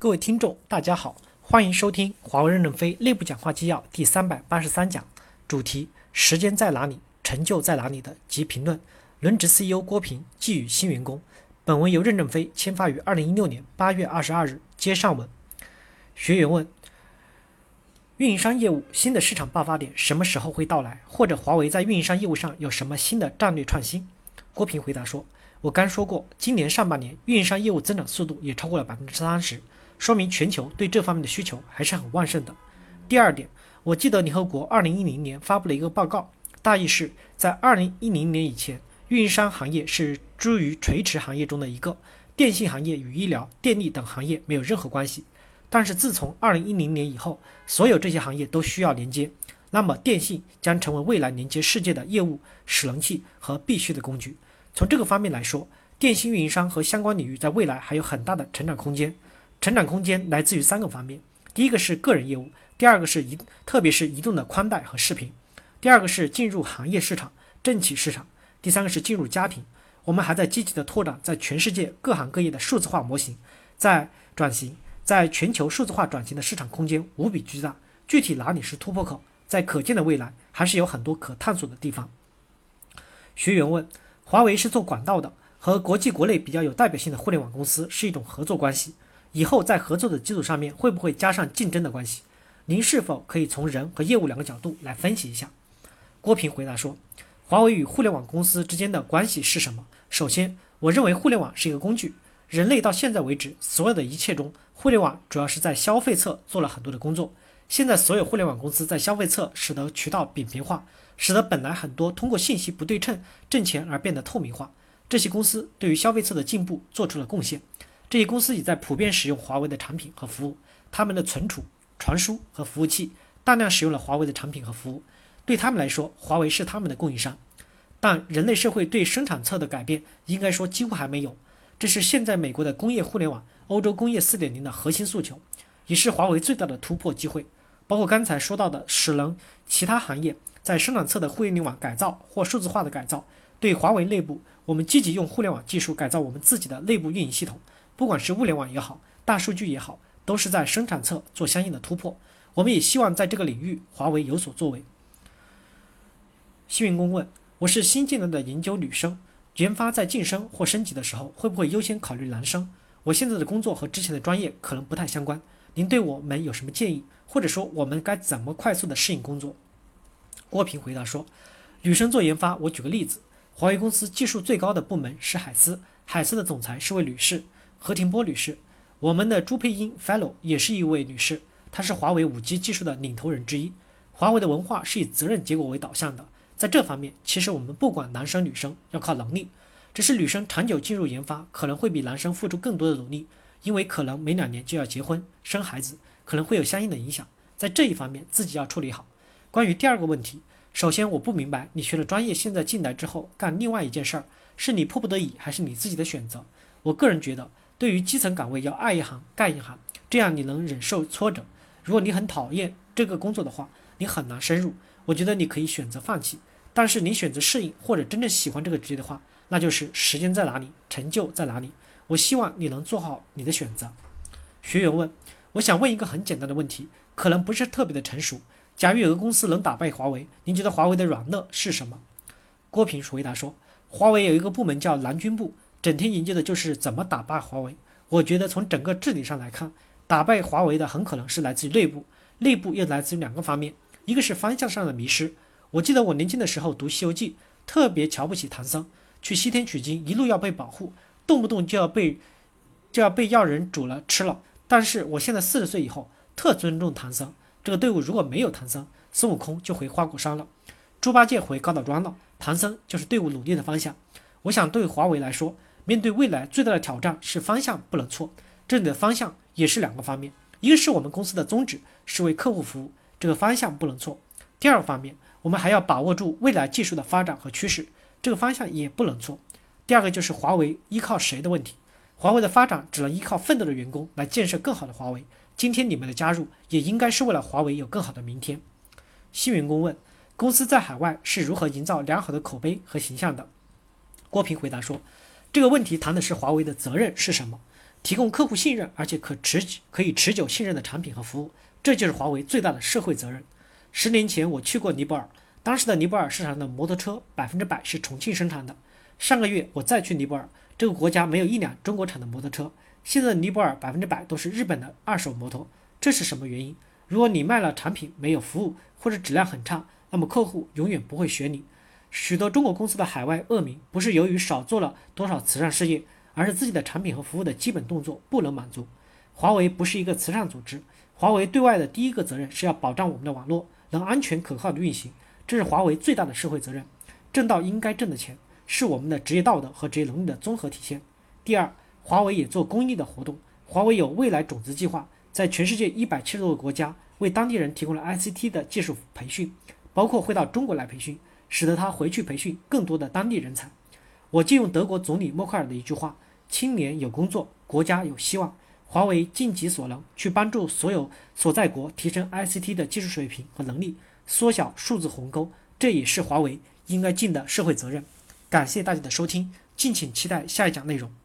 各位听众，大家好，欢迎收听华为任正非内部讲话纪要第三百八十三讲，主题：时间在哪里，成就在哪里的及评论。轮值 CEO 郭平寄予新员工。本文由任正非签发于二零一六年八月二十二日。接上文。学员问：运营商业务新的市场爆发点什么时候会到来？或者华为在运营商业务上有什么新的战略创新？郭平回答说：“我刚说过，今年上半年运营商业务增长速度也超过了百分之三十。”说明全球对这方面的需求还是很旺盛的。第二点，我记得联合国二零一零年发布了一个报告，大意是在二零一零年以前，运营商行业是诸于垂直行业中的一个，电信行业与医疗、电力等行业没有任何关系。但是自从二零一零年以后，所有这些行业都需要连接，那么电信将成为未来连接世界的业务使能器和必须的工具。从这个方面来说，电信运营商和相关领域在未来还有很大的成长空间。成长空间来自于三个方面：第一个是个人业务，第二个是移，特别是移动的宽带和视频；第二个是进入行业市场、政企市场；第三个是进入家庭。我们还在积极的拓展在全世界各行各业的数字化模型，在转型，在全球数字化转型的市场空间无比巨大。具体哪里是突破口，在可见的未来还是有很多可探索的地方。学员问：华为是做管道的，和国际国内比较有代表性的互联网公司是一种合作关系。以后在合作的基础上面，会不会加上竞争的关系？您是否可以从人和业务两个角度来分析一下？郭平回答说：“华为与互联网公司之间的关系是什么？首先，我认为互联网是一个工具。人类到现在为止，所有的一切中，互联网主要是在消费侧做了很多的工作。现在所有互联网公司在消费侧使得渠道扁平化，使得本来很多通过信息不对称挣钱而变得透明化。这些公司对于消费侧的进步做出了贡献。”这些公司已在普遍使用华为的产品和服务，他们的存储、传输和服务器大量使用了华为的产品和服务。对他们来说，华为是他们的供应商。但人类社会对生产侧的改变，应该说几乎还没有。这是现在美国的工业互联网、欧洲工业四点零的核心诉求，也是华为最大的突破机会。包括刚才说到的，使能其他行业在生产侧的互联网改造或数字化的改造。对华为内部，我们积极用互联网技术改造我们自己的内部运营系统。不管是物联网也好，大数据也好，都是在生产侧做相应的突破。我们也希望在这个领域，华为有所作为。新员工问：我是新进来的研究女生，研发在晋升或升级的时候，会不会优先考虑男生？我现在的工作和之前的专业可能不太相关，您对我们有什么建议？或者说我们该怎么快速的适应工作？郭平回答说：女生做研发，我举个例子，华为公司技术最高的部门是海思，海思的总裁是位女士。何庭波女士，我们的朱佩英 Fellow 也是一位女士，她是华为五 G 技术的领头人之一。华为的文化是以责任结果为导向的，在这方面，其实我们不管男生女生，要靠能力。只是女生长久进入研发，可能会比男生付出更多的努力，因为可能每两年就要结婚生孩子，可能会有相应的影响。在这一方面，自己要处理好。关于第二个问题，首先我不明白你学了专业，现在进来之后干另外一件事儿，是你迫不得已，还是你自己的选择？我个人觉得。对于基层岗位要爱一行干一行，这样你能忍受挫折。如果你很讨厌这个工作的话，你很难深入。我觉得你可以选择放弃。但是你选择适应或者真正喜欢这个职业的话，那就是时间在哪里，成就在哪里。我希望你能做好你的选择。学员问：我想问一个很简单的问题，可能不是特别的成熟。假如有个公司能打败华为，您觉得华为的软肋是什么？郭平回答说：华为有一个部门叫蓝军部。整天研究的就是怎么打败华为。我觉得从整个治理上来看，打败华为的很可能是来自于内部，内部又来自于两个方面，一个是方向上的迷失。我记得我年轻的时候读《西游记》，特别瞧不起唐僧，去西天取经一路要被保护，动不动就要被就要被要人煮了吃了。但是我现在四十岁以后，特尊重唐僧。这个队伍如果没有唐僧，孙悟空就回花果山了，猪八戒回高岛庄了，唐僧就是队伍努力的方向。我想对华为来说。面对未来最大的挑战是方向不能错，这里的方向也是两个方面，一个是我们公司的宗旨是为客户服务，这个方向不能错；第二个方面，我们还要把握住未来技术的发展和趋势，这个方向也不能错。第二个就是华为依靠谁的问题，华为的发展只能依靠奋斗的员工来建设更好的华为。今天你们的加入也应该是为了华为有更好的明天。新员工问：公司在海外是如何营造良好的口碑和形象的？郭平回答说。这个问题谈的是华为的责任是什么？提供客户信任而且可持可以持久信任的产品和服务，这就是华为最大的社会责任。十年前我去过尼泊尔，当时的尼泊尔市场的摩托车百分之百是重庆生产的。上个月我再去尼泊尔，这个国家没有一辆中国产的摩托车。现在尼泊尔百分之百都是日本的二手摩托，这是什么原因？如果你卖了产品没有服务或者质量很差，那么客户永远不会选你。许多中国公司的海外恶名，不是由于少做了多少慈善事业，而是自己的产品和服务的基本动作不能满足。华为不是一个慈善组织，华为对外的第一个责任是要保障我们的网络能安全可靠的运行，这是华为最大的社会责任。挣到应该挣的钱，是我们的职业道德和职业能力的综合体现。第二，华为也做公益的活动，华为有未来种子计划。在全世界一百七十多个国家为当地人提供了 ICT 的技术培训，包括会到中国来培训，使得他回去培训更多的当地人才。我借用德国总理默克尔的一句话：“青年有工作，国家有希望。”华为尽己所能去帮助所有所在国提升 ICT 的技术水平和能力，缩小数字鸿沟，这也是华为应该尽的社会责任。感谢大家的收听，敬请期待下一讲内容。